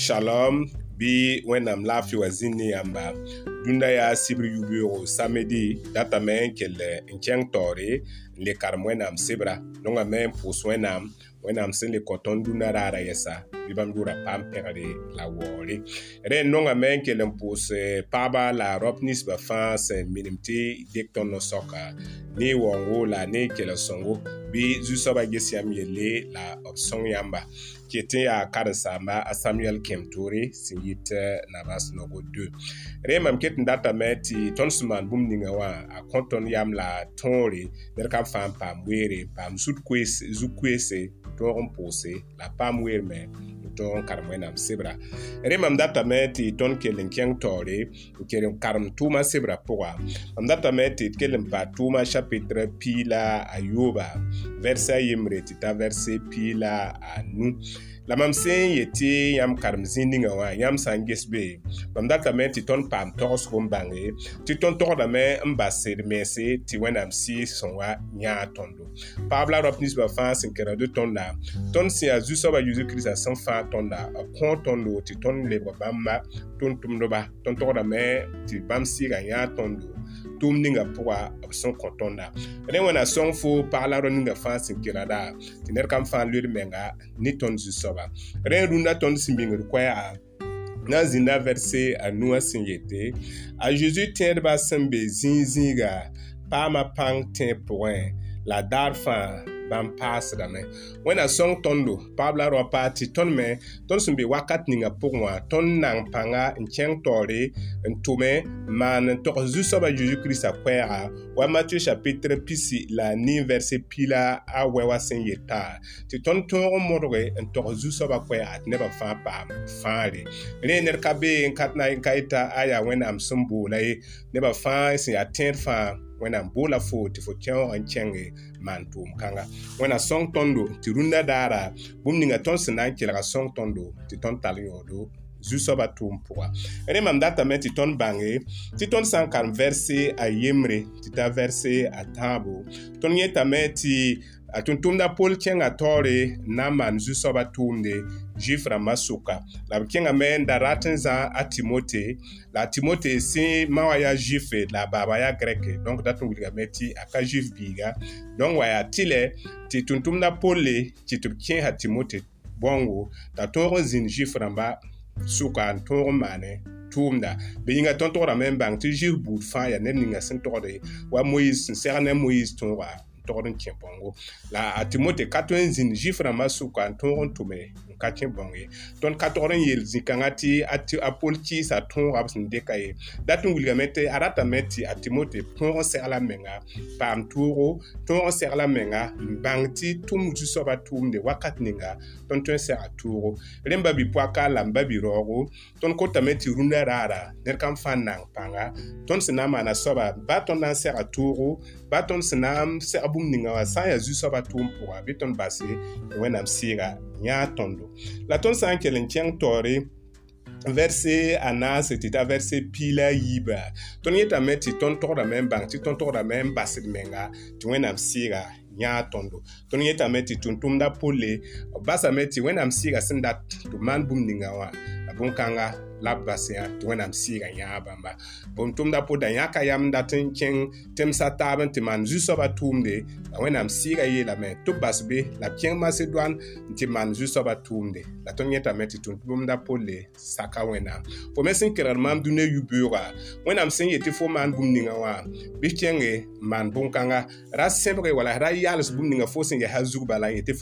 Shalom, bi wẽnnaam laafɩ wa zĩnd ne yãmba dũndã yaa sibr yub-yoogo samedi datame n kell eh, n kẽng taoore n le karem wẽnnaam sebra nongame n pʋʋs wẽnnaam wẽnnaam sẽn le kõ tõnd dũnã raara yɛsa bɩ bãmb yʋʋra paam pẽgre la waoore rẽ nongame n kell n pʋʋs eh, paaba la raop ninsbã fãa eh, sẽn minim tɩ dɩk tõnd no-soaka ne waoongo la ne kell sõngo bi zu-soabã ba ges yãmb yelle la b sõng yãmba ket n yaa karen-saama a samuɛl kẽm toore sẽn yit nabãs nogo 2 rẽ mam ket n datame tɩ tõnd sẽn maan bũmb ninga wã a kõ tõnd yam la tõore ned ka n fãa n paam weere n paam zu-koeese tõog n pʋʋse la paam weerme tõog n karem wẽnnaam sebra rẽ mam datame tɩ tõnd kell n kẽng taoore n kell n karem tʋʋmã sebrã pʋga mam datame tɩ d kell n pa tʋʋmã chapitre pii la ayooba vɛrsa a yembre tɩ t'a vɛrse pii la a nu la mam sẽn yetɩ yãmb karem zĩ ninga wã yãmb sã n ges be mam datame tɩ tõnd paam togsg n bãnge tɩ tõnd togdame n bas sed mense tɩ wẽnnaam sɩɩs sẽn wa yãa tõndo paab la raop ninsbã fãa sẽn kẽrade tõnda tõnd sẽn yaa zu-soabã yezu kiristã sẽn fãa tõnda b kõ tõndo tɩ tõnd lebg bãmba tõnd tʋmdba tõnd togdame tɩ bãmb sɩɩga yãa tõndo tʋʋm ninga pʋga b sẽn kõ tõnda rẽ wẽna sõng fo pag la rõ ninga fãa sẽn kelgda tɩ ned kam fãa loed menga ne tõnd zu-soaba rẽ rũndã tõnd sẽn bĩngd koɛɛa na n zĩnda vɛrse a nuã sẽn yete a zeezi tẽedbã sẽn be zĩig zĩiga paama pãng tẽ pʋgẽ la daar fãa bãmb paasdame wẽnna sõng tõndo paab la rao paa tɩ tõnd me tõnd sẽn be wakat ninga pʋgẽ wã tõnd n nang pãnga n kẽng taoore n tʋme n maan n togs zu-soabã zeezi-kiristã koɛɛga wa matieu chapitre pisi la a nin vɛrse pila a wɛ wã sẽn yeta tɩ tõnd tõog n modge n togs zu-soabã koɛɛga tɩ nebã fãa paam fãare rẽ ned ka bee n ka na n ka yeta a yaa wẽnnaam sẽn boola ye nebã fãa sẽn yaa tẽed fãa wẽnnaam boola fo tɩ fo kẽoog n kẽnge maan tʋʋm kãnga wẽna sõng tõndo tɩ rũndã daara bũmb ninga tõnd sẽn na n kelga sõng tõndo tɩ tõnd tall yaoodo zu-soabã tʋʋm pʋga rẽ mam datame tɩ tõnd bãnge tɩ tõnd sã n karem vɛrse a yembre tɩ t'a vɛrse a tãabo tõnd yẽtame tɩ a tʋmtʋmda pol kẽngã taoore na n maan zu-soabã tʋʋmde zif rãmbã sʋka la b kẽngame n da rat n zã a timote la a timote sẽn ma wã yaa zifre la a baaba yaa grɛke donc dat n wilgame tɩ a ka zif biiga donc wa yaa tɩ lɛ tɩ tʋmtʋmda polle tɩ tɩ b kẽesa timote bõngo t'a toog n zĩnd zif rãmbã sʋka n toog n maane tʋʋmda bɩ yĩnga tõnd tograme n bãng tɩ zis buud fãa yaa ned ninga sẽn togde wa moise sẽn segd ne moise tõoga tɔgd n kẽ bõngo la a timote ka tõe n zĩnd zifrãmbã sʋka n tõog n tʋme n ka kẽ bõng ye tõnd ka tɔgd n yeel zĩ-kãngã tɩ a pol kɩɩsa tõoga b sẽn dɩka ye dat n wilgame tɩ a ratame tɩ a timote tõog n segla menga paam toogo tõog n segla menga n bãng tɩ tʋm zu-soabã tʋʋmde wakat ninga tõnd tõe n sega toogo rẽn ba bipoaka la n ba biroogo tõnd kotame tɩ rũndã raara ned kam fãa n na n pãnga tõnd sẽn na n maana soaba ba tõnd na n sega toogo ba tõnd sẽn na n seg bũmb ninga wã sã n yaa zu-soabã tʋʋm pʋga bɩ tõnd base wẽnnaam sɩɩga yãa tõndo la tõnd sã n kell n kẽng taoore verse a naase tɩ t'a verse piila yiiba tõnd yetame tɩ tõnd togdame n bãng tɩ tõnd togdame n basd menga tɩ wẽnnaam sɩɩga yãa tõndo tõnd yetame tɩ tʋm-tʋmda pʋlle basame tɩ wẽnnaam sɩɩga sẽn dat tɩ maan bũmb ninga wã bõn-kãnga la b basẽa tɩ wẽnnaam sɩɩga yãa bãmba bõn tʋmda pʋda yãka yam dat n kẽng tẽmsa taab n tɩ maan zu-soabã tʋʋmde a wẽnnaam sɩɩga yeelame tɩ b bas be la b kẽng masedoan tɩ b maan zu-soabã tʋʋmde la tõnd yẽtame tɩ tʋm tɩ bũmb-da polle saka wẽnnaam fo me sẽn kelgd maam dũniyã yu-beooga wẽnnaam sẽn yetɩ fo maan bũmb ningã wã bɩ kẽnge n maan bõn-kãngã ra sẽbge wala ra yaals bũmb ningã fo sẽn yɛsa zug bala n yetɩ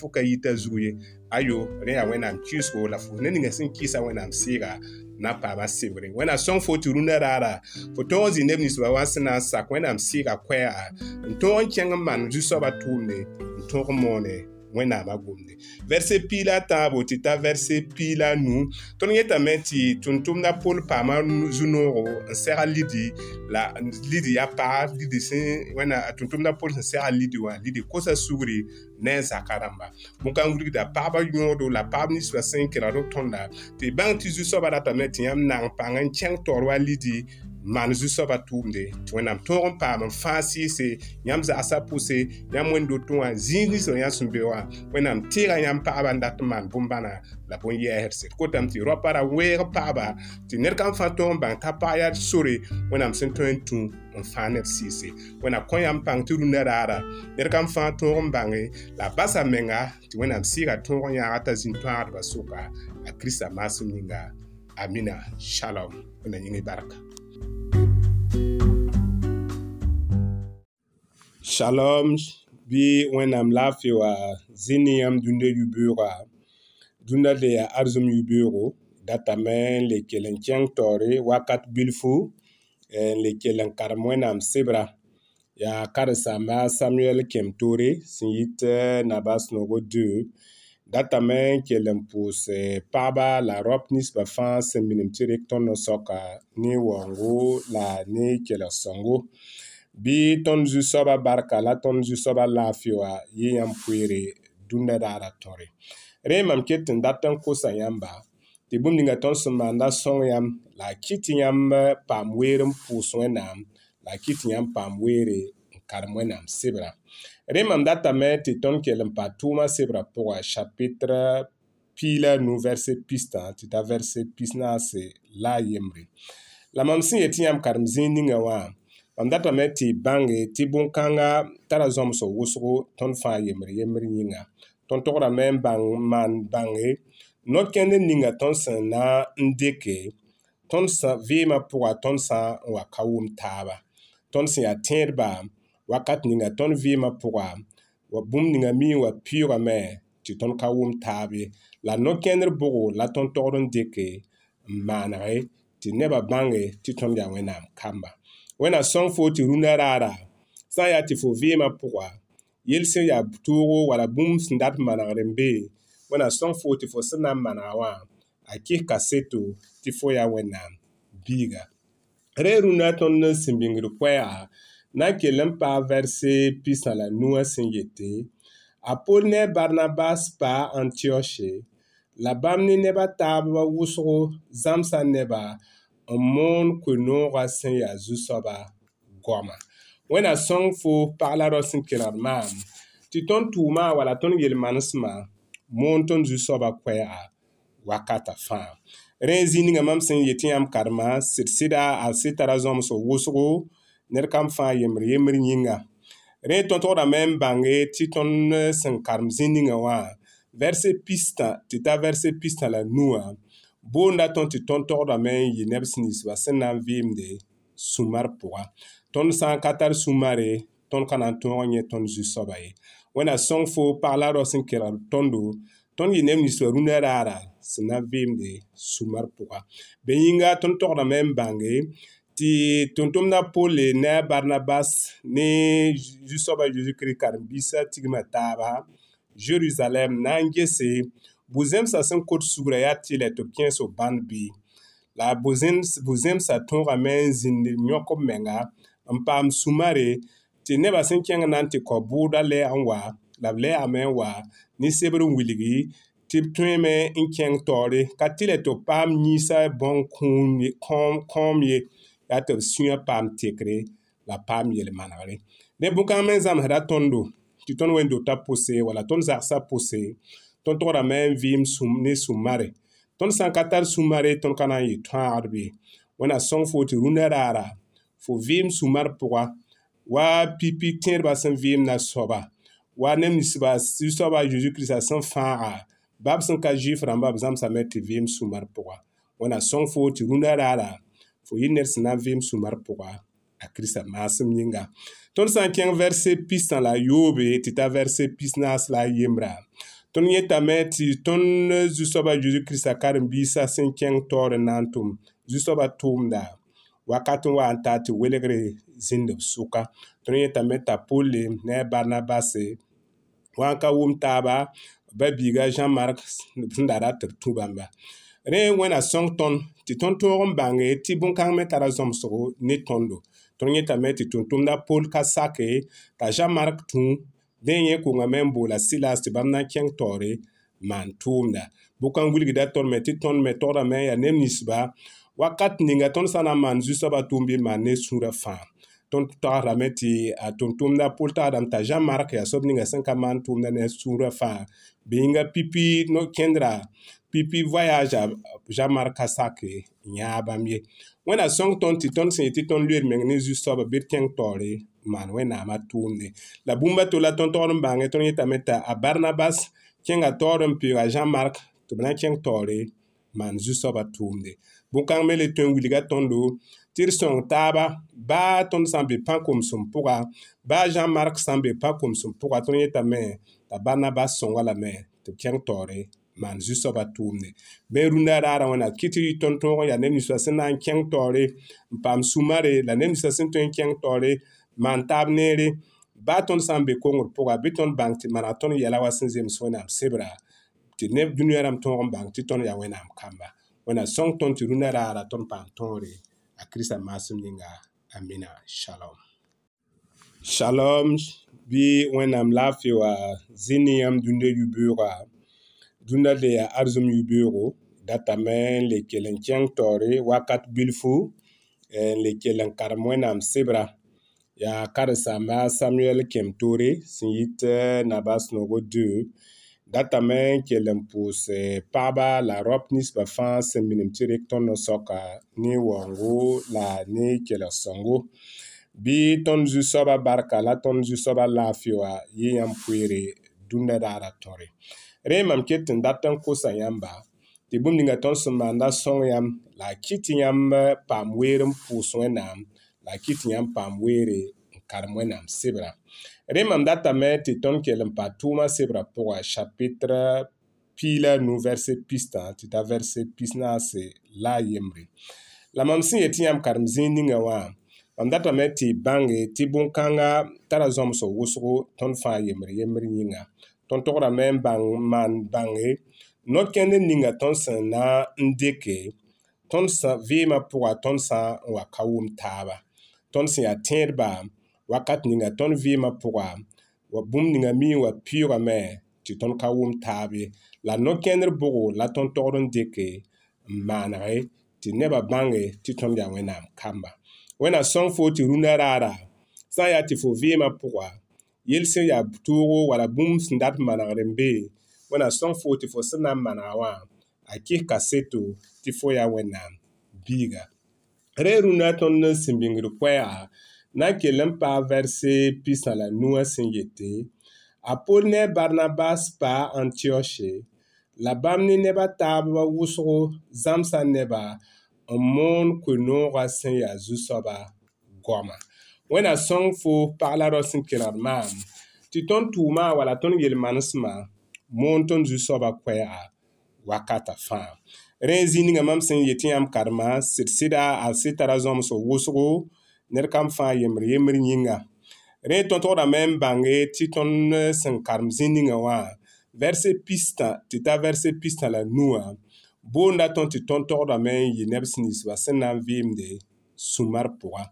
fo ka yita zug ye ayo rẽ yaa wẽnnaam kiusgo la fo ne ninga sẽn kɩɩsa wẽnnaam sɩɩga na paɣaba sibiri wẽnnaam sõng fo tɩ rũndã raara fo tõog zĩ neb ninsba wã sẽn na n sak wẽnnaam sɩɩga koɛɛga n tõog n kẽng n maan zu-soabã tʋʋmde n tõog n moone wẽnnaamã gomde vɛrse piila tãabo tɩ ta vɛrse piila nu tõnd yẽtame tɩ tʋm-tʋmdã pol paamã zu-noogo n sɛga lidi la lidi yaa pagã lidi sẽn wẽna a tʋm-tʋmdã pol sẽn sɛga lidi wã lidi kosa sugri ne n zakã rãmba bõn-kãng wilgda pagbã yõodo la pagb ninsbã sẽn kelgd tõnda tɩ bãng tɩ zu-soabã ratame tɩ yãmb nang pãng n kẽng taoor wa lidi maan zu-soabã tʋʋmde tɩ wẽnnaam tõog n paam n fãa sɩɩse yãmb zagsã pʋse yãmb wẽn-do wã zĩigrisã yã sẽn be wã wẽnnaam teega yãmb paɣaba n dat n maan bũmb-bãna la bõn-yɛɛsd kotame tɩ roa ra weeg paɣaba tɩ ned kam fãa tõog n bãng ka paɣa yaa sore wẽnnaam sẽn tõe n tũ n fãa ned sɩɩse wẽna kõ yãmb pãng tɩ rũndã raara ned kam fãa tõog n bãnge la basa menga tɩ wẽnnaam sɩɩga tõog n yãaga t'a zĩn-toãadbã soka a kiristã maasem ninga amina shalom wẽnna yĩngẽ barka Shalom, bi when I'm ne yãmb dũnda yũ-beoogã dũnda de yaa yu datame n le kell n kẽng wakat bilfu n eh, le kell n karem wẽnnaam sɩbra karesa-amba samuɛl kem toore sẽn naba 2 datamente puus paɣaba la rɔba ni siba fãa sẽn minim tɩ rɩk tõnd soka ne wɔngo la ne kelg-sõngo bɩ tõnd zu-soaba barka la tõnd zu-soaba laafɩya yɩ yãmb poeere dũnda daara tõre rẽ mam ket tɩn dat n kosa yãmba tɩ bũmb ninga tõnd sẽn maanda sõng yãmb la a kɩ tɩ yãmb paam weer n pʋʋs wẽnnaam la a kɩ tɩ yãmb paam weere n karem wẽnnaam sebra Rẽ mam datame tɩ tõnd kell n pa tʋʋmã sebrã pʋgã chapitra piila nu vɛrse pistã tɩ t'a vɛrse pisnaase la a yembre la mam sẽn e yetɩ yãmb karem zĩig ningã wã mam datame tɩ bãnge tɩ bõn-kãngã tara zõms wʋsgo tõnd fãa yembr yembr yĩnga tõnd tograme n maan bãnge no-kẽnd ninga tõnd sẽn na n deke tõnd vɩɩmã pʋga tõnd sã n wa ka wʋm taaba tõnd sẽn yaa tẽedba wakat ninga tõnd vɩɩmã pʋga wa bũmb ninga mi wã piʋgame tɩ tõnd ka wʋm taabe la no-kẽndr bʋgo la tõnd togd n dɩke n maanege tɩ nebã bãnge tɩ tõnd yaa wẽnnaam kamba wẽna sõng fo tɩ rũndã raara sã n yaa tɩ fo vɩɩmã pʋga yel sẽn yaa toogo wala bũmb sẽn dat n manegd n bee wẽna sõng fo tɩ fo sẽn na n manega wã a kɩsga seto tɩ fo yaa wẽnnaam biiga rẽ rũndã tõnd n sẽn bĩngd koɛɛga na kelem paɣa vɛrisi pisa la nua sin yeti Apɔlonɛ Barnabas paɣa Antioche la bam ni nɛba taaba wusigi zamsa nɛba n-moon kɔniɔɣa sin ya zusɔba gɔma. Wɛna sɔŋ foo paɣa la dɔɔ sin kenari maa ti tɔni tuui maa wala tɔni yɛlimanisi maa moon tɔni zusɔba kɔya wakata fãa. Rɛɛ ziiniŋa mam sin yeti yãm karema sɩd sɩda a sɩd tara zɔmsɛ wusego ned kam fãa yembr yembr yĩnga rẽ tõnd-tgdã me n bãnge tɩ tõnd eh, sẽn karem zĩ ningã wã vɛrse pistã tɩ t'a vɛrse pistã la nuã boonda tõnd tɩ tõnd-tgdame n yɩ neb sẽn ninsba sẽn na n vɩɩmde sũmar pʋga tõnd sã n ka tar sũmare tõnd ka na n tõog n yẽ tõnd zu-soaba ye wẽnna sõng fo pag la rao sẽn kelg tõndo tõnd yɩ neb ninsbã rũndã raara sẽn na n vɩɩmde sũmar pʋga bẽ yĩnga tõnd togdame n bãnge ti tontomda pɔlli ni barnabas ni yusɔba yezu kirist karimbisa tigima taaba jerusalɛm na n gese bu-zemsa sẽn kot sugra yaa tɩɩla tɩ b kẽes b bãnd bɩ la bu-zemsa tõogame n zĩnd yõk b menga n paam sumare tɩ nebã sẽn kẽng na n tɩ kɔ-bʋʋda lɛ n wa la b lɛɛame n wa ne sebr n wilgi tɩ b tõeme n kẽng taoore ka tɩ la tɩ b paam yĩisa bõn-kõom ye yaa tɩ b sũyã paam tekre la paam yel-manegre dẽ bõkãng me n zãmsda tõndo tɩ tõnd wẽn ta pʋse wala tõnd zagsã pʋse tõnd tograme n vɩɩm ne sũmare tõnd sã n ka tar sũmare tõnd ka na n yɩ tõagdb ye wẽna sõng fo tɩ rũnã raara fo vɩɩm sũmar pʋga wa pipi tẽedbã sẽn vɩɩm na soaba wa ne ninsba zu-soaba zeezi kiristã sẽn fãaga bab sẽn ka zɩɩf rãmba b zãmsame tɩ vɩɩm sũmar pʋga wẽna sõng fo tɩ rũnã raara fo yɩ ned sẽn na n vɩɩm sũmar pʋga a kirisa maasem yĩnga tõnd sã n kẽng vɛrse pistã la yoobe tɩ t'a vɛrse pis-naas la a yembra tõnd yẽtame tɩ tõnd zu-soabã zeezi kirista karen-biisã sẽn kẽng taoor n na n tʋm zu-soabã tʋʋmda wakat n wa n taa tɩ welgre zĩndb sʋka tõnd yẽtame t'a polle ne a barnabase wã n ka wʋm taaba ba biiga zã-mark sẽn da ra tɩ d tũ bãmba rẽ wẽna sõng tõnd tɩ tõnd toog n bãnge tɩ bõn-kãng me tara zõmsgo ne tõndo tõnd yẽtame tɩ tʋm-tʋmda pol ka sake t'a zã-mark tũu dẽn yẽ kongame n boola silas tɩ bãmb na n kẽng taoore maan tʋʋmda bʋkãn wilgda tõnd me tɩ tõnd me togdame n yaa neb ninsba wakat ninga tõnd sã na n maan zu-soabã tʋʋm bɩ maan ne sũurã fãa tõnd tagrame tɩ a tʋm-tʋmda pʋl tagdame t'a zã-mark yaa soab ninga sẽn ka maan tʋʋmda ne a sũurã fãa bɩ yĩnga pipi no kẽndra pipi voyage a jamar kasake nyaa bãmb ye wẽna sõng tõnd tɩ tõnd sẽn yetɩ tõnd loeed meng ne zu-soaba bɩ d kẽng taoore maan wẽnnaamã tʋʋmde la bũmba tola tõnd togd n bãnge tõnd yetame t'a a barnabas kẽnga taoor n pɩɩga jean mark tɩ b na n kẽng taoore maan zu-soaba tʋʋmde bõn-kãng me le tõe n wilga tõndo tɩ d sõng taaba baa tõnd sã n be pã komsem pʋga baa jean mark sã n be pã komsem pʋga tõnd yetame t'a barnabas sõnga lame tɩ b kẽng taoore maan zu-soabã ba tʋʋmde bɩ rũndã a raara wẽnnaam kɩt y tõnd-tõog n yaa ned ninsã sẽn na n kẽng taoore n paam sumare la ned ninsã sẽn tõe n kẽng taoore maan taab neere baa tõnd sã n be kongr pʋga bɩ tõnd bãng tɩ mana tõnd yɛla wa sẽn zems wẽnnaam sebra tɩ neb dũniyã rãmb tõog n bãng tɩ tõnd yaa wẽnnaam kamba wẽna sõng tõnd tɩ rũndã raara tõnd paam tõore a kiristã maasem ninga amina shalom shalom bɩ wẽnnaam laafɩ wa zĩ ne yãmb dũniyã yu-beoogã dũnda ya arzum yu-beoogo datame n le kel n kẽng taoore wakat bilfu n eh, le kel n karem wẽnnaam sɩbra yaa karen-sãamba samuɛl kem toore sẽn yit eh, naba sõnego 2 datame n kel n eh, pʋʋs paɣaba la raop ninsbã fãa sẽn minim tɩ rɩk tõnd soaka ne waoongo la ne kelg-sõngo bɩ tõnd zu-soaba barka la tõnd zu-soaba laafɩ wã yɩ yãmb poeere dũnda daara tõre rẽ mam ket tɩ n dat n kosa yãmba tɩ bũmb ninga tõnd sẽn maanda sõng yãmb la a kɩt yãmb paam weer n pʋʋs wẽnnaam la a kɩt yãmb paam weere n karem wẽnnaam sebra rẽ mam datame tɩ tõnd kell n pa tʋʋmã sebrã pʋga chapitre pila nu verse pistã tɩ t'a verse pisnaase la a yembre la mam sẽn yetɩ yãmb karem zĩig ninga wã mam datame tɩ bãnge tɩ bõn-kãngã tara zõmsg wʋsgo tõnd fãa yembr yembr yĩnga tõnd tograme n maan bãnge nod-kẽnd n ninga tõnd sẽn na n deke tõnd vɩɩmã pʋga tõnd sã n wa ka wʋm taaba tõnd sẽn yaa tẽedba wakat ninga tõnd vɩɩmã pʋga wa bũmb ninga mi wa piʋgame tɩ tõnd ka wʋm taab ye la no-kẽndr bʋgo la tõnd togd n deke n maanege tɩ nebã bãnge tɩ tõnd yaa wẽnnaam kamba wẽna sõng fo tɩ rũndã raara sã n yaa tɩ fo vɩɩmã pʋga yel sẽn yaa toogo wala bũmb sẽn dat manegd n be wẽna sõng fo tɩ fo sẽn na n manega wã a kɩsga seto tɩ fo yaa wẽnnaam biiga rẽ rũndã tõnd n sẽn bĩngd koɛɛga na n kell n paag vɛrse pisã la nuã sẽn yete apol ne barnabas paa antioche la bãmb ne nebã taabã wʋsgo zãmsã neba n moon koe-noogã sẽn yaa zu-soaba goamã wẽna sõng fo pag la rao sẽn kelgd maam tɩ tõnd tʋʋmã wala tõnd yel-manesmã moon tõnd zu-soaba koɛɛga wakata fãa rẽ zĩ ninga mam sẽn yetɩ yãmb karema sɩd sɩda a sɩd tara zõms wʋsgo ned kam fãa yembr yembr yĩnga rẽ tõnd-tgdame n bãnge tɩ tõnd sẽn karem zĩ ninga wã vɛrse pistã tɩ ta vɛrse pistã la nuã boonda tõnd tɩ tõnd-tgdame n yɩ neb sẽn ninsba sẽn na n vɩɩmde sũmar pʋga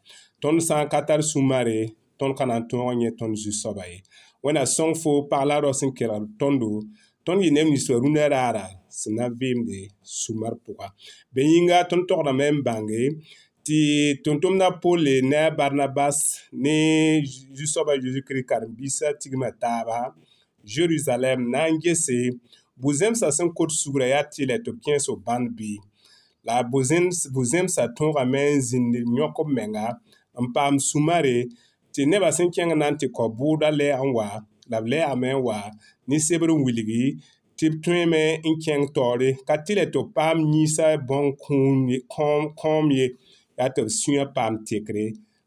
tõnd sã n ka tar sũmare tõnd ka na n tõog n yẽ tõnd zu-soaba ye wẽnna sõng fo pag la raos n kelg tõndo tõnd yɩ neb ninsã rũnã raara sẽn na n vɩɩmde sumar pʋga bẽ yĩnga tõnd togdame n bãnge tɩ tʋm-tʋmdã pole ne a barnabas ne zu-soaba zeezi-kirist karen-biisã tigmã taaba jerusalɛm na n gese bu-zemsã sẽn kot sugra yaa tɩɩla tɩ b kẽes b bãnd bɩ la bu-zemsã tõogame n zĩnd yõk b menga n paam sumare tɩ nebã sẽn kẽng na n tɩ kɔ-buudã lɛ n wa la b lɛɛame n wa ninsebr n wilgi tɩ b tõeme n kẽng taoore ka tɩ le tɩ b paam yĩisa bõn-kõom ye yaa tɩ b sũyã paam tekre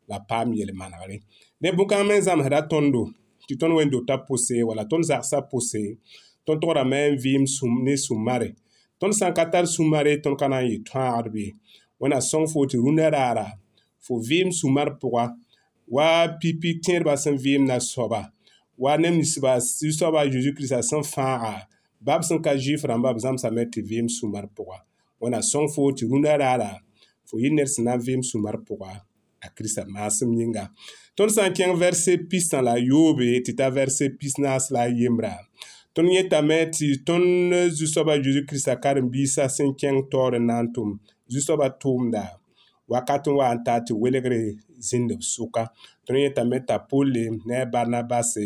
la paam yel-manegre ne bõn-kãng me n zãmsda tõndo tɩ tõnd wẽn-dota pʋse wala tõnd zagsã pʋse tõnd tograme n vɩɩm ne sũmare tõnd sã n ka tar sũmare tõnd ka na n yɩ tõagdb ye wẽna sõng fo tɩ rũndã raara fo vɩɩm sũmar pʋga wa pipik tẽedbã sẽn vɩɩmna soaba wa ne ninsba zu-soaba zeezi kiristã sẽn fãaga bab sẽn ka zɩɩf rãmba b zãmsame tɩ vɩɩm sũmar pʋga wẽna sõng fo tɩ rũndã raara fo yɩ ned sẽn na n vɩɩm sũmar pʋga a kiristã maasem yĩnga tõnd sã n kẽng vɛrse pistã la yoobe tɩ t'a vɛrse pis-naas la a yembra tõnd yẽtame tɩ tõnd zu-soaba zeezi kiristã karen-biisã sẽn kẽng taoor n na n tʋm zu-soaba tʋʋmda wakati wã n taa tɩ welgre zĩnd b sʋka tõnd yetame t'a pulle ne a barnabase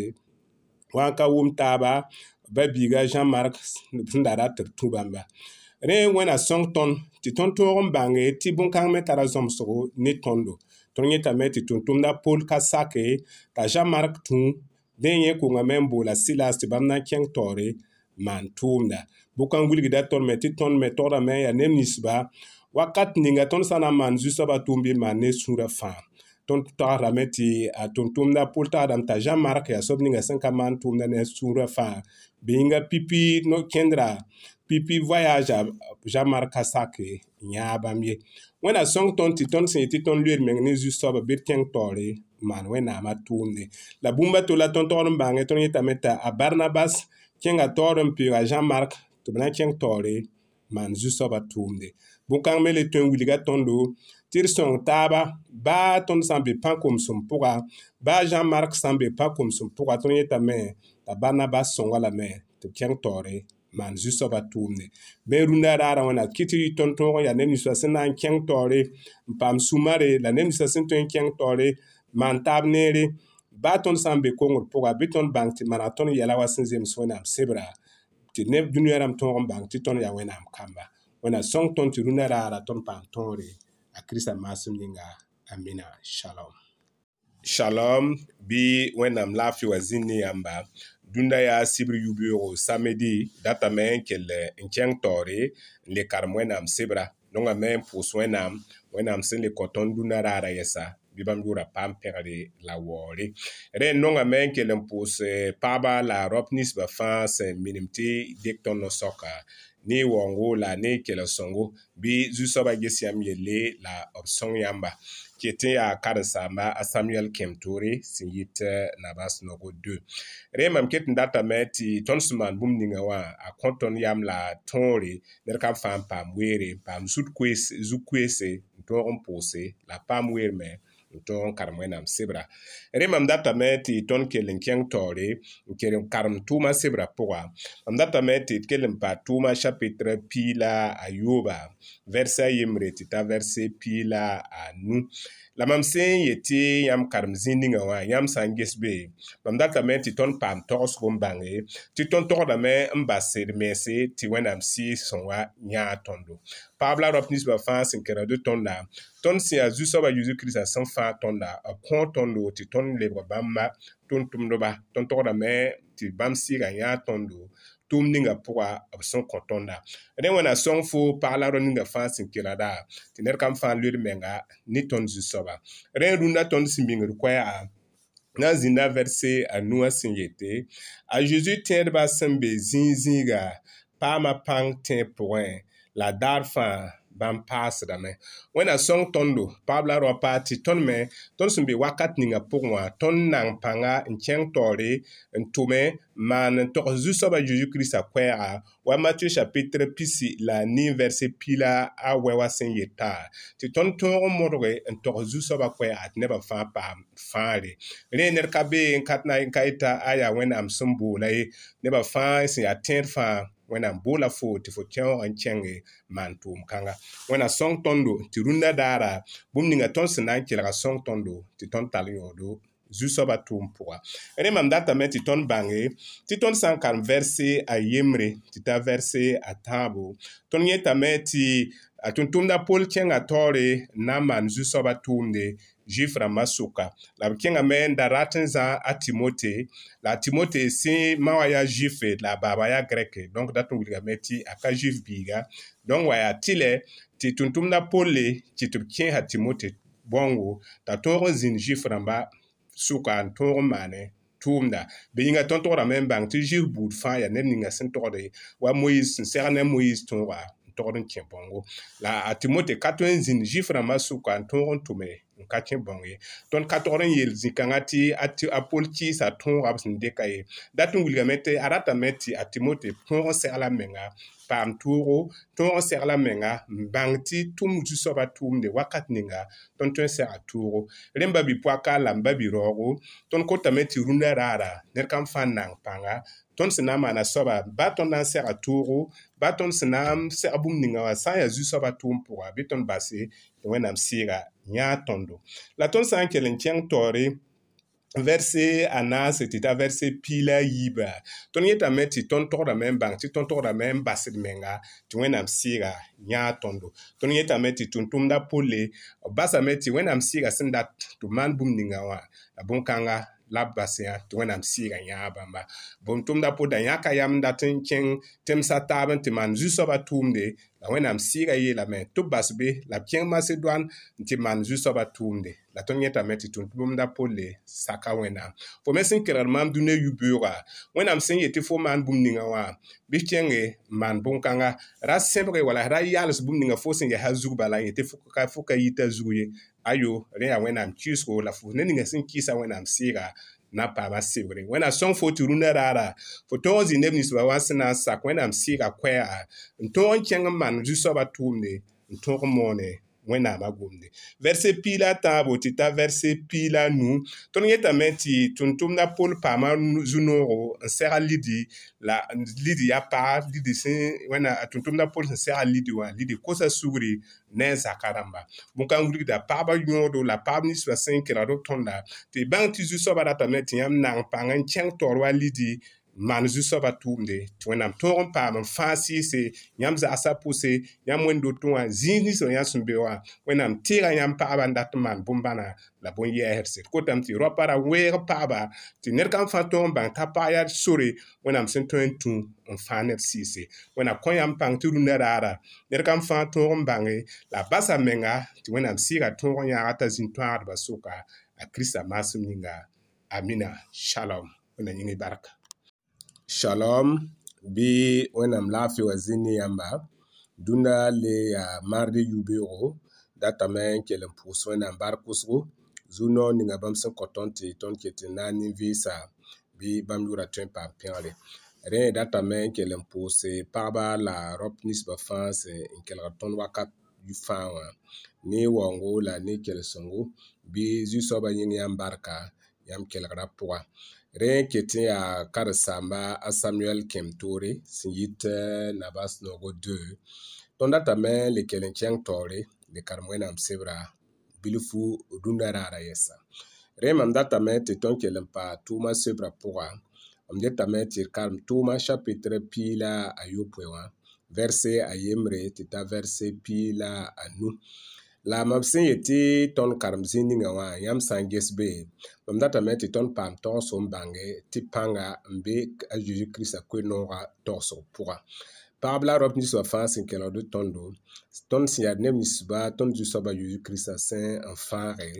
wã n ka wʋm taaba ba biiga zãn mark sẽn da ratɩ d tũ bãmba rẽ wẽna sõng tõnd tɩ tõnd tõog n bãnge tɩ bõn-kãng me tara zõmsgo ne tõndo tõnd yẽtame tɩ tʋm-tʋmda pol ka sake t'a zã mark tũ dẽn yẽ konga me n boola silas tɩ bãmb na n kẽng taoore maan tʋʋmda bʋkã wilgda tõnd me tɩ tõnd me togdame n yaa neb ninsba wakat ninga tõnd sã na n maan zu-soabã ba tʋʋm bɩ maan ne sũurã fãa tõnd tagrame tɩ a tʋm-tʋmda pʋl tagdame t'a zã mark yaa soab ninga sẽn ka maan tʋʋmda ne sũurã fãa bɩ yĩnga pipi no kẽndra pipi voyage a zã mark a sake yãa bãmb ye wẽnna sõng tõnd tɩ tõnd sẽn yetɩ tõnd loeer meng ne zu-soabã bɩ d kẽng taoore maan wẽnnaamã tʋʋmde la bũmba tola tõnd togd n bãnge tõnd yetame t'a a barnabas kẽnga taoor n pɩɩga zã mark tɩ b na n kẽng taoore maan zu-soabã tʋʋmde bõn-kãng me le tõe n wilga tõndo tɩ d sõng taaba baa tõnd sã n be pã komsem pʋga baa zãn mark sã n be pã komsem pʋga tõnd yetame t'a barnabas sõnga lame tɩ b kẽng taoore maan zu-soabã tʋʋmde bɩ rũndã raara wẽna kɩ tɩ tõnd tõog n yaa ned ninsã sẽn na n kẽng taoore n paam sũmare la ned ninsã sẽn tõe n kẽng taoore maan taab neere baa tõnd sã n be kongr pʋga bɩ tõnd bãng tɩ mana tõnd yɛla wa sẽn zems wẽnnaam sebra tɩ neb dũniyã rãmb tõog n bãng tɩ tõnd yaa wẽnnaam kamba wẽnna sõng tõnd tɩ rũnã raara tõnd paam tõore a kiristã maasem ninga amina shalom shalom bɩ wẽnnaam laafɩ wa zĩnd ne yãmba dũndã yaa sibr yub-yoogo samedi datame n kell n kẽng taoore n le karem wẽnnaam sebra nongame n pʋʋs wẽnnaam wẽnnaam sẽn le kõ tõnd dũnã raara yɛsa bɩ bãmb yʋʋra paam pẽgre la waoore rẽ nongame n kell n pʋʋs eh, paaba la raop ninsbã fãa eh, sẽn minim tɩ dɩk tõnd no-soaka ni wɔngo la ni kɛlɛ sõngo bɩ zu-soabã ges yãmb yelle la b sõng yãmba kɩtẽ yaa karen-sãamba a samuɛl kẽm toore sẽn yit naba sẽn nogo 2 rẽ mam ket n datame tɩ tõnd sẽn maan bũmb ninga wã a kõ tõnd yam la tõore ned ka n fãa n paam weere n paam zu-koeese n tõog n pʋʋse la paam weer me tõog n karem wẽnnaam sebra rẽ mam datame tɩ tõnd kell n kẽng taoore n kell n karem tʋʋmã sebrã pʋga mam datame tɩ d kell n pa tʋʋmã chapitre pii la a yooba vɛrse a yembre tɩ t'a vɛrse pii la a nu la mam sẽn yetɩ yãmb karem zĩ ninga wã yãmb sã n ges be mam datame tɩ tõnd paam togsg n bãnge tɩ tõnd togdame n bas sed mense tɩ wẽnnaam sɩɩs sẽn wa yãa tõndo paab la raop ninsbã fãa sẽn kẽra de tõnda tõnd sẽn yaa zu-soabã yezu kiristã sẽn fãa tõnda b kõ tõndo tɩ tõnd lebg bãmba tontomdba tõn-togdame tɩ bãmb sɩɩgã yãa tõndo tʋʋm ninga pʋga b sẽn kõ tõnda rẽ wẽna sõng fo pag la rõnd ninga fãa sẽn kelgda tɩ ned kam fãa loed menga ne tõnd zu-soaba rẽ rũndã tõnd sẽn bĩngd koɛɛa na n zĩnda vɛrse a nuã sẽn yete a zeezi tẽedbã sẽn be zĩig zĩiga paama pãng tẽ pʋgẽ la daar fãa bãmb paasda ne wẽnna sõng tõndo paab la raoa paa tɩ tõnd me tõnd sẽn be wakat ninga pʋgẽ wã tõnd nan pãnga n kẽng taoore n tʋme maan n togs zu-soabã zeezi kiristã koɛɛga wa matieu chapitre pisi la a nin vɛrse pila a wɛ wã sẽn yeta tɩ tõnd tõog n modge n togs zu-soabã koɛɛga tɩ nebã fãa paam fãare rẽ ned ka be n ka na n ka yeta a yaa wẽnnaam sẽn boola ye nebã fãa sẽn yaa tẽed fãa wẽnnaam boola foo tɩ fo kẽ wã n kẽnge maan tʋʋm kãnga wẽna sõng tõndo tɩ rũndã daara bũmb ninga tõnd sẽn na n kelga sõng tõndo tɩ tõnd tall yõodo zu-soabã tʋʋm pʋga rẽ mam datame tɩ tõnd bãnge tɩ tõnd sã n karem vɛrse a yembre tɩ t'a vɛrse a tãabo tõnd yẽtame tɩ a tʋmtʋmda pol kẽngã taoore n na n maan zu-soabã tʋʋmde zif rãmbã sʋka la b kẽngame n da rat n zã a timote la a timote sẽn ma wã yaa zɩfe la a baaba yaa grɛke donc datɩ n wilgame tɩ a ka zif biiga donc wa yaa tɩ lɛ tɩ tʋmtʋmdã pol le tɩ tɩ b kẽesa timote bõngo t'a tõog n zĩnd zif rãmbã sʋka n tõog n maane tʋʋmda bɩ yĩnga tõnd tograme n bãng tɩ zif buud fãa yaa ned ninga sẽn togde wa moise sẽn segd ne moise tõoga tɔgd n kẽ bõngo la a timote ka tõe n zĩnd zif rãmbã sʋka n tõog n tʋme n ka kẽ bõng ye tõnd ka togd n yeel zĩ-kãngã tɩ a pol kɩɩsa tõoga b sẽn dɩka ye dat n wilgame tɩ a ratame tɩ a timote tõog n segla menga paam toogo tõog n segla menga n bãng tɩ tʋm zu-soabã tʋʋmde wakat ninga tõnd tõe n sega toogo rẽ ba bi poaka la n ba bi raoogo tõnd kotame tɩ rũndã raara ned kam fãa n na n pãnga tõnd sẽn na n maana soaba baa tõnd na n sɛga toogo baa tõnd sẽn na n sɛg bũmb ninga wã sã n yaa zu-soabã tʋʋm pʋga bɩ tõnd base tɩ wẽnnaam sɩɩga yãa tõndo la tõnd sã n kell n kẽng taoore verse a naase tɩ t'a verse piila yiiba tõnd yetame tɩ tõnd togdame n bãng tɩ tõnd togdame n basd menga tɩ wẽnnaam sɩɩga yãa tõndo tõnd yetame tɩ tʋm-tʋmda pole basame tɩ wẽnnaam sɩɩga sẽn dat tɩ maan bũmb ninga wã la bõn-kãnga la basẽa tɩ wẽnnaam sɩɩga yãa bãmba bõn tʋmda pʋda yãka yam dat n kẽng tẽmsa taab n tɩ maan zu-soabã tʋʋmde la wẽnnaam sɩɩga yeelame tɩ bas be la b kẽng masedõan tɩ maan zu-soabã tʋʋmde la tõnd yẽtame tɩ tʋm tɩ bũmb-da polle saka wẽnnaam fo me sẽn kelgd maam dũniyã yu-beoogã wẽnnaam sẽn yetɩ fo maan bũmb ningã wã bɩ kẽnge n maan bõn-kãngã ra sẽbge wala ra yaals bũmb ningã fo sẽn yaa zug bala n yetɩ fo ka yita zug ye ayo rẽ yaa wẽnnaam kɩɩsgo la fo ne ninga sẽn kɩɩsa wẽnnaam sɩɩga na paama segre wẽna sõng fo tɩ rũndã raara fo tõog zĩ neb ninsba wã sẽn na n sak wẽnnaam sɩɩga koɛɛga n tõog n kẽng n maan zu-soabã tʋʋmde n tõog n moone wẽnnaam a gomde vɛrse piila a tãabo tɩ ta vɛrse piila a nuu tõnd yetame tɩ tʋmtʋmdã pol paama zu-noogo n sɛga lidi la lidi ya paag lidi sẽn wẽna a tʋmtʋmdã pol sẽn sɛga lidi wã lidi kosa sugri ne a zaka rãmba bõn-kãng wilgda paagba yõodo la paab ninsbã sẽn kelgd b tõnda tɩ bãng tɩ zu-soabã ratame tɩ yãmb nang pãng n kẽng taoor wa lidi maan zu-soabã tʋʋmde tɩ wẽnnaam toog n paam n fãa sɩɩse yãmb zagsã pʋse yãmb wẽn-dood tɩ wã zĩig ninsã yã sẽn be wã wẽnnaam teega yãmb paɣaba n dat n maan bũmb-bãna la bõn-yɛɛsd kotame tɩ roapa ra weeg paɣaba tɩ ned kam fãa tõog n bãng ka paɣa yaa sore wẽnnaam sẽn tõe n tũ n fãa neb sɩɩse wẽna kõ yãmb pãng tɩ rũndã raara ned kam fãa tõog n bãnge la a basa menga tɩ wẽnnaam sɩɩga tõog n yãaga t'a zĩ-tõagdbã soka a kiristã maasem yĩnga amina shalom wẽna yĩnge barka Shalom, bi wenam lafi wazini yamba, dunda le ya mardi yubiro, data men ke lem pous wenam bar kousro, zuno ninga bam sen koton ti ton kete nani visa, bi bam yura tuen pa pianle. Ren data men ke lem pous parba la rop nis bafan se inkel raton wakat yu fan wan. Ni wango la ni kel songo, bi zu soba yin yam barka, yam kel rapwa. Rien qui était à Karsamba, à Samuel Kemtore, Singit Nabas Nogo 2. Tonda tamen le Kelencheng Tore, le Karmwenam Sebra, Bilifu Rundara Rayesa. Rien mandat tamen te ton Kelempa, Touma Sebra Pora, Omde tamen tir Karm Touma chapitre Pila Ayopwewa, verset Ayemre, Tita verset Pila Anu. la m b sẽn yetɩ tõnd karem zĩig ninga wã yãmb sã n ges be bõmb datame tɩ tõnd paam togsgo n bãnge tɩ pãnga n be a zeezi kiristã koe-noogã togsg pʋga paɣaba la rop ninsba fãa sẽn kelgd tõndo tõnd sẽn yaa d neb ninsba tõnd zu-soaba zeezi kiristã sẽn n fãage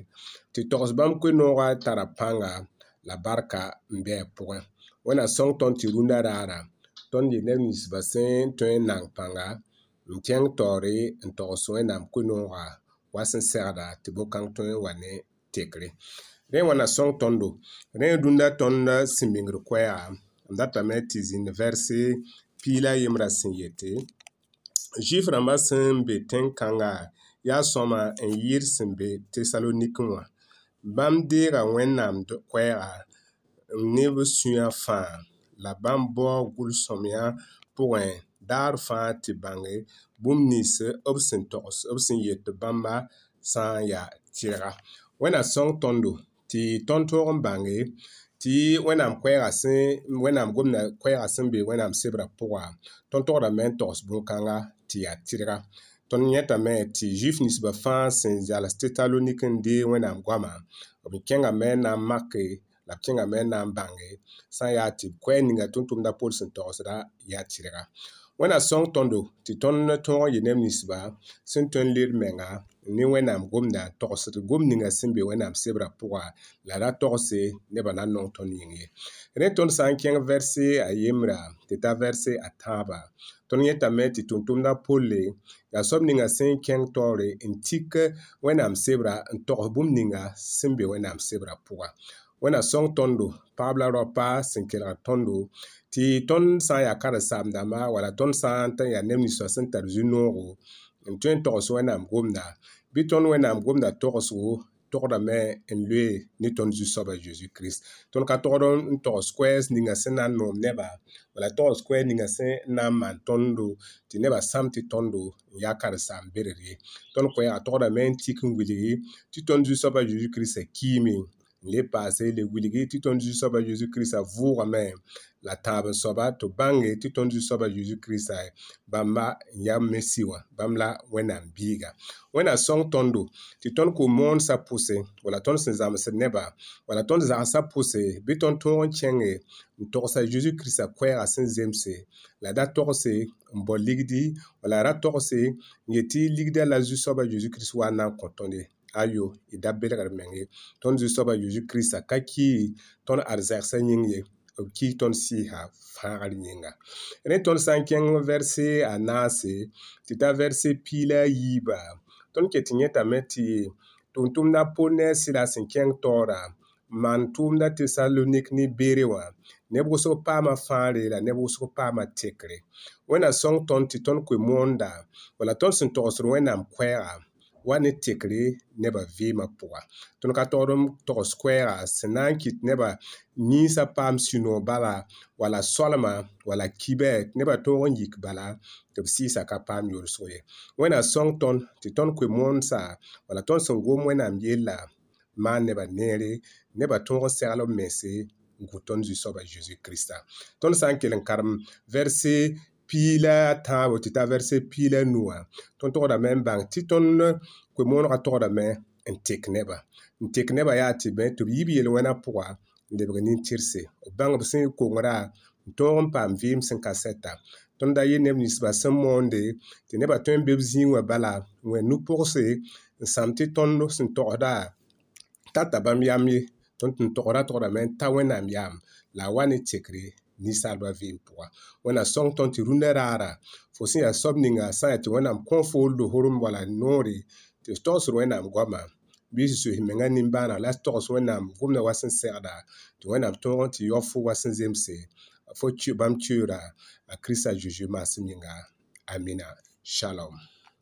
tɩ togs bãmb koe-noogã tara pãnga la barka n be a pʋgẽ wẽnnaam sõng tõnd tɩ rũndã raara tõnd yel neb ninsba sẽn tõe n nang pãnga n kẽng taoore n togs wẽnnaam koe-noogã wa sẽn segda tɩ bo kãng tõe n wa ne tekre rẽ wãna sõng tõndo rẽ dũndã tõnd sẽn mingr koɛɛga m datame tɩ zĩnd vɛrse piila yembrã sẽn yete zif rãmbã sẽn be tẽn-kãnga yaa sõma n yɩɩr sẽn be tesalonik wã bãmb deega wẽnnaam koɛɛga neb sũyã fãa la bãmb baoo gul-sõmyã pʋgẽ daar fãa tɩ bãnge bũmb-ninsi b sẽn togs b sẽn yet tɩ bãmba sã n yaa tɩrga wẽna sõng tõndo tɩ tõnd toog n bãnge tɩ wẽnnaam koɛɛga sẽn wẽnnaam gomda koɛɛga sẽn be wẽnnaam sebrã pʋga tõnd togdame n togs bõn-kãnga tɩ yaa tɩrga tõnd yẽtame tɩ zif ninsbã fãa sẽn zals tetalonik n dee wẽnnaam goamã b kẽngame n na n make la b kẽngame n na n bãnge sã n yaa tɩ b koɛɛ ninga tʋm-tʋmdã pol sẽn togsda yaa tɩrga wẽnna sõng tõndo tɩ tõnd tõog yɩ neb ninsba sẽn tõnd led menga e, ne wẽnnaam gomda n togsd gom ninga sẽn be wẽnnaam sebrã pʋga la ra togse nebã na nong tõnd yĩng ye rẽ tõnd sã n kẽng vɛrse a yembra tɩ t'a vɛrse a tãabã tõnd yẽtame tɩ tʋm-tʋmdã polle yaa soab ninga sẽn kẽng taoore n tik wẽnnaam sebrã n togs bũmb ninga sẽn be wẽnnaam sebrã pʋga wẽnna sõng tõndo pagb la raopa sẽn kelga tõndo tɩ tõnd sã n yaa kar saamdãmba wala tõnd sã n yaa neb ninsã sẽn tar zu-noogo n tõe n togs wẽnnaam gomda bɩ tõnd wẽnnaam gomda togsgo togdame n loe ne tõnd zu-soaba zeezi kirist tõnd ka togd n togs koɛɛs ninga sẽn na n noom neba wala togs koɛɛs ninga sẽn na n maan tõndo tɩ nebã sãm tɩ tõndo n yaa kar-saam bedr ye tõnd koɛɛga togdame n tik n wilgi tɩ tõnd zu-soaba zeezi kiristã kiime le paase le wilgi tɩ tõnd zu-soaba yeezu kiristã vʋʋgame la taab n soaba tɩ bãnge tɩ tõnd zu-soaba yeezu kiristã bãmba n yaa mesi wã bãmb la wẽnnaam biiga wẽnna sõng tõndo tɩ tõnd ko-moonsã pʋse wala tõnd sẽn zãmsd nebã wala tõnd zagsã pʋse bɩ tõnd tõog n kẽnge n togsa yeezu kiristã koɛɛgã sẽn zemse la da togse n bao ligdi wala ra togse n yetɩ ligda la zu-soaba yeezu kirist wa n na n kõ tõnd ye ayo y e da belgr meng ye tõnd zu-soabã yezu kiristã ka ki tõnd ad zɛgsã yĩng ye b ki tõnd sɩɩsa fãagr yĩnga rẽ tõnd sã n kẽng vɛrse a naase tɩ t'a vɛrse piila a yiiba tõnd ket tɩ yẽtame tɩ tʋm-tʋmdã pʋ ne a sɩda sẽn kẽng taoorã maan tʋʋmda tesalonik ne beere wã neb wʋsg paama fãare la neb wʋsg paama tekre wẽnna sõng tõnd tɩ tõnd koe moonda wala tõnd sẽn togsd wẽnnaam koɛɛga wa ne tekre neba vɩɩmã pʋga tõnd ka togdem togs koɛɛga sẽn na n kɩt neba ninsã paam sũ-noog bala wala solema wala kibɛ tɩ nebã tõog n yik bala tɩ b sɩɩsa ka paam yʋlsg ye wẽna sõng tõnd tɩ tõnd koe mõonsa wala tõnd sẽn gom wẽnnaam yella maan nebã neere nebã tõog n segl b mense n kõ tõnd zu-soabã zeezi kiristã tõnd sã n kell n karem vɛrse piila tãabo tɩ t'a vɛrse piila nua tõnd togdame n bãng tɩ tõnd koe-moonegã togdame n tɩk neba n tɩk neba yaa tɩ bẽ tɩ b yib yel wẽna pʋga n lebg nin-tɩrse bãng b sẽn kongra n tõog n paam vɩɩm sẽn ka sɛta tõnd da yɩ neb ninsbã sẽn moonde tɩ nebã tõe n be b zĩig wã bala wẽ nu-pʋgse n sãm tɩ tõnd sẽn togsda tata bãmb yam ye tõnd tʋn togra togdame n ta wẽnnaam yaam la a wa ne tekre ni salba vin puga wẽnnaam sõng tõnd tɩ rũndã raara fo sẽn yaa soab ninga sã n yaa tɩ wẽnnaam kõ fool lohorum wala noore tɩ togsd wẽnnaam goamã bɩ zeezi menga nimbãana la togs wẽnnaam vʋmda wa sẽn segda tɩ wẽnnaam tõog n tɩ yaob fo wa sẽn zemse fo bãmb tioora a kirista zeezi maasem yĩnga amina shalom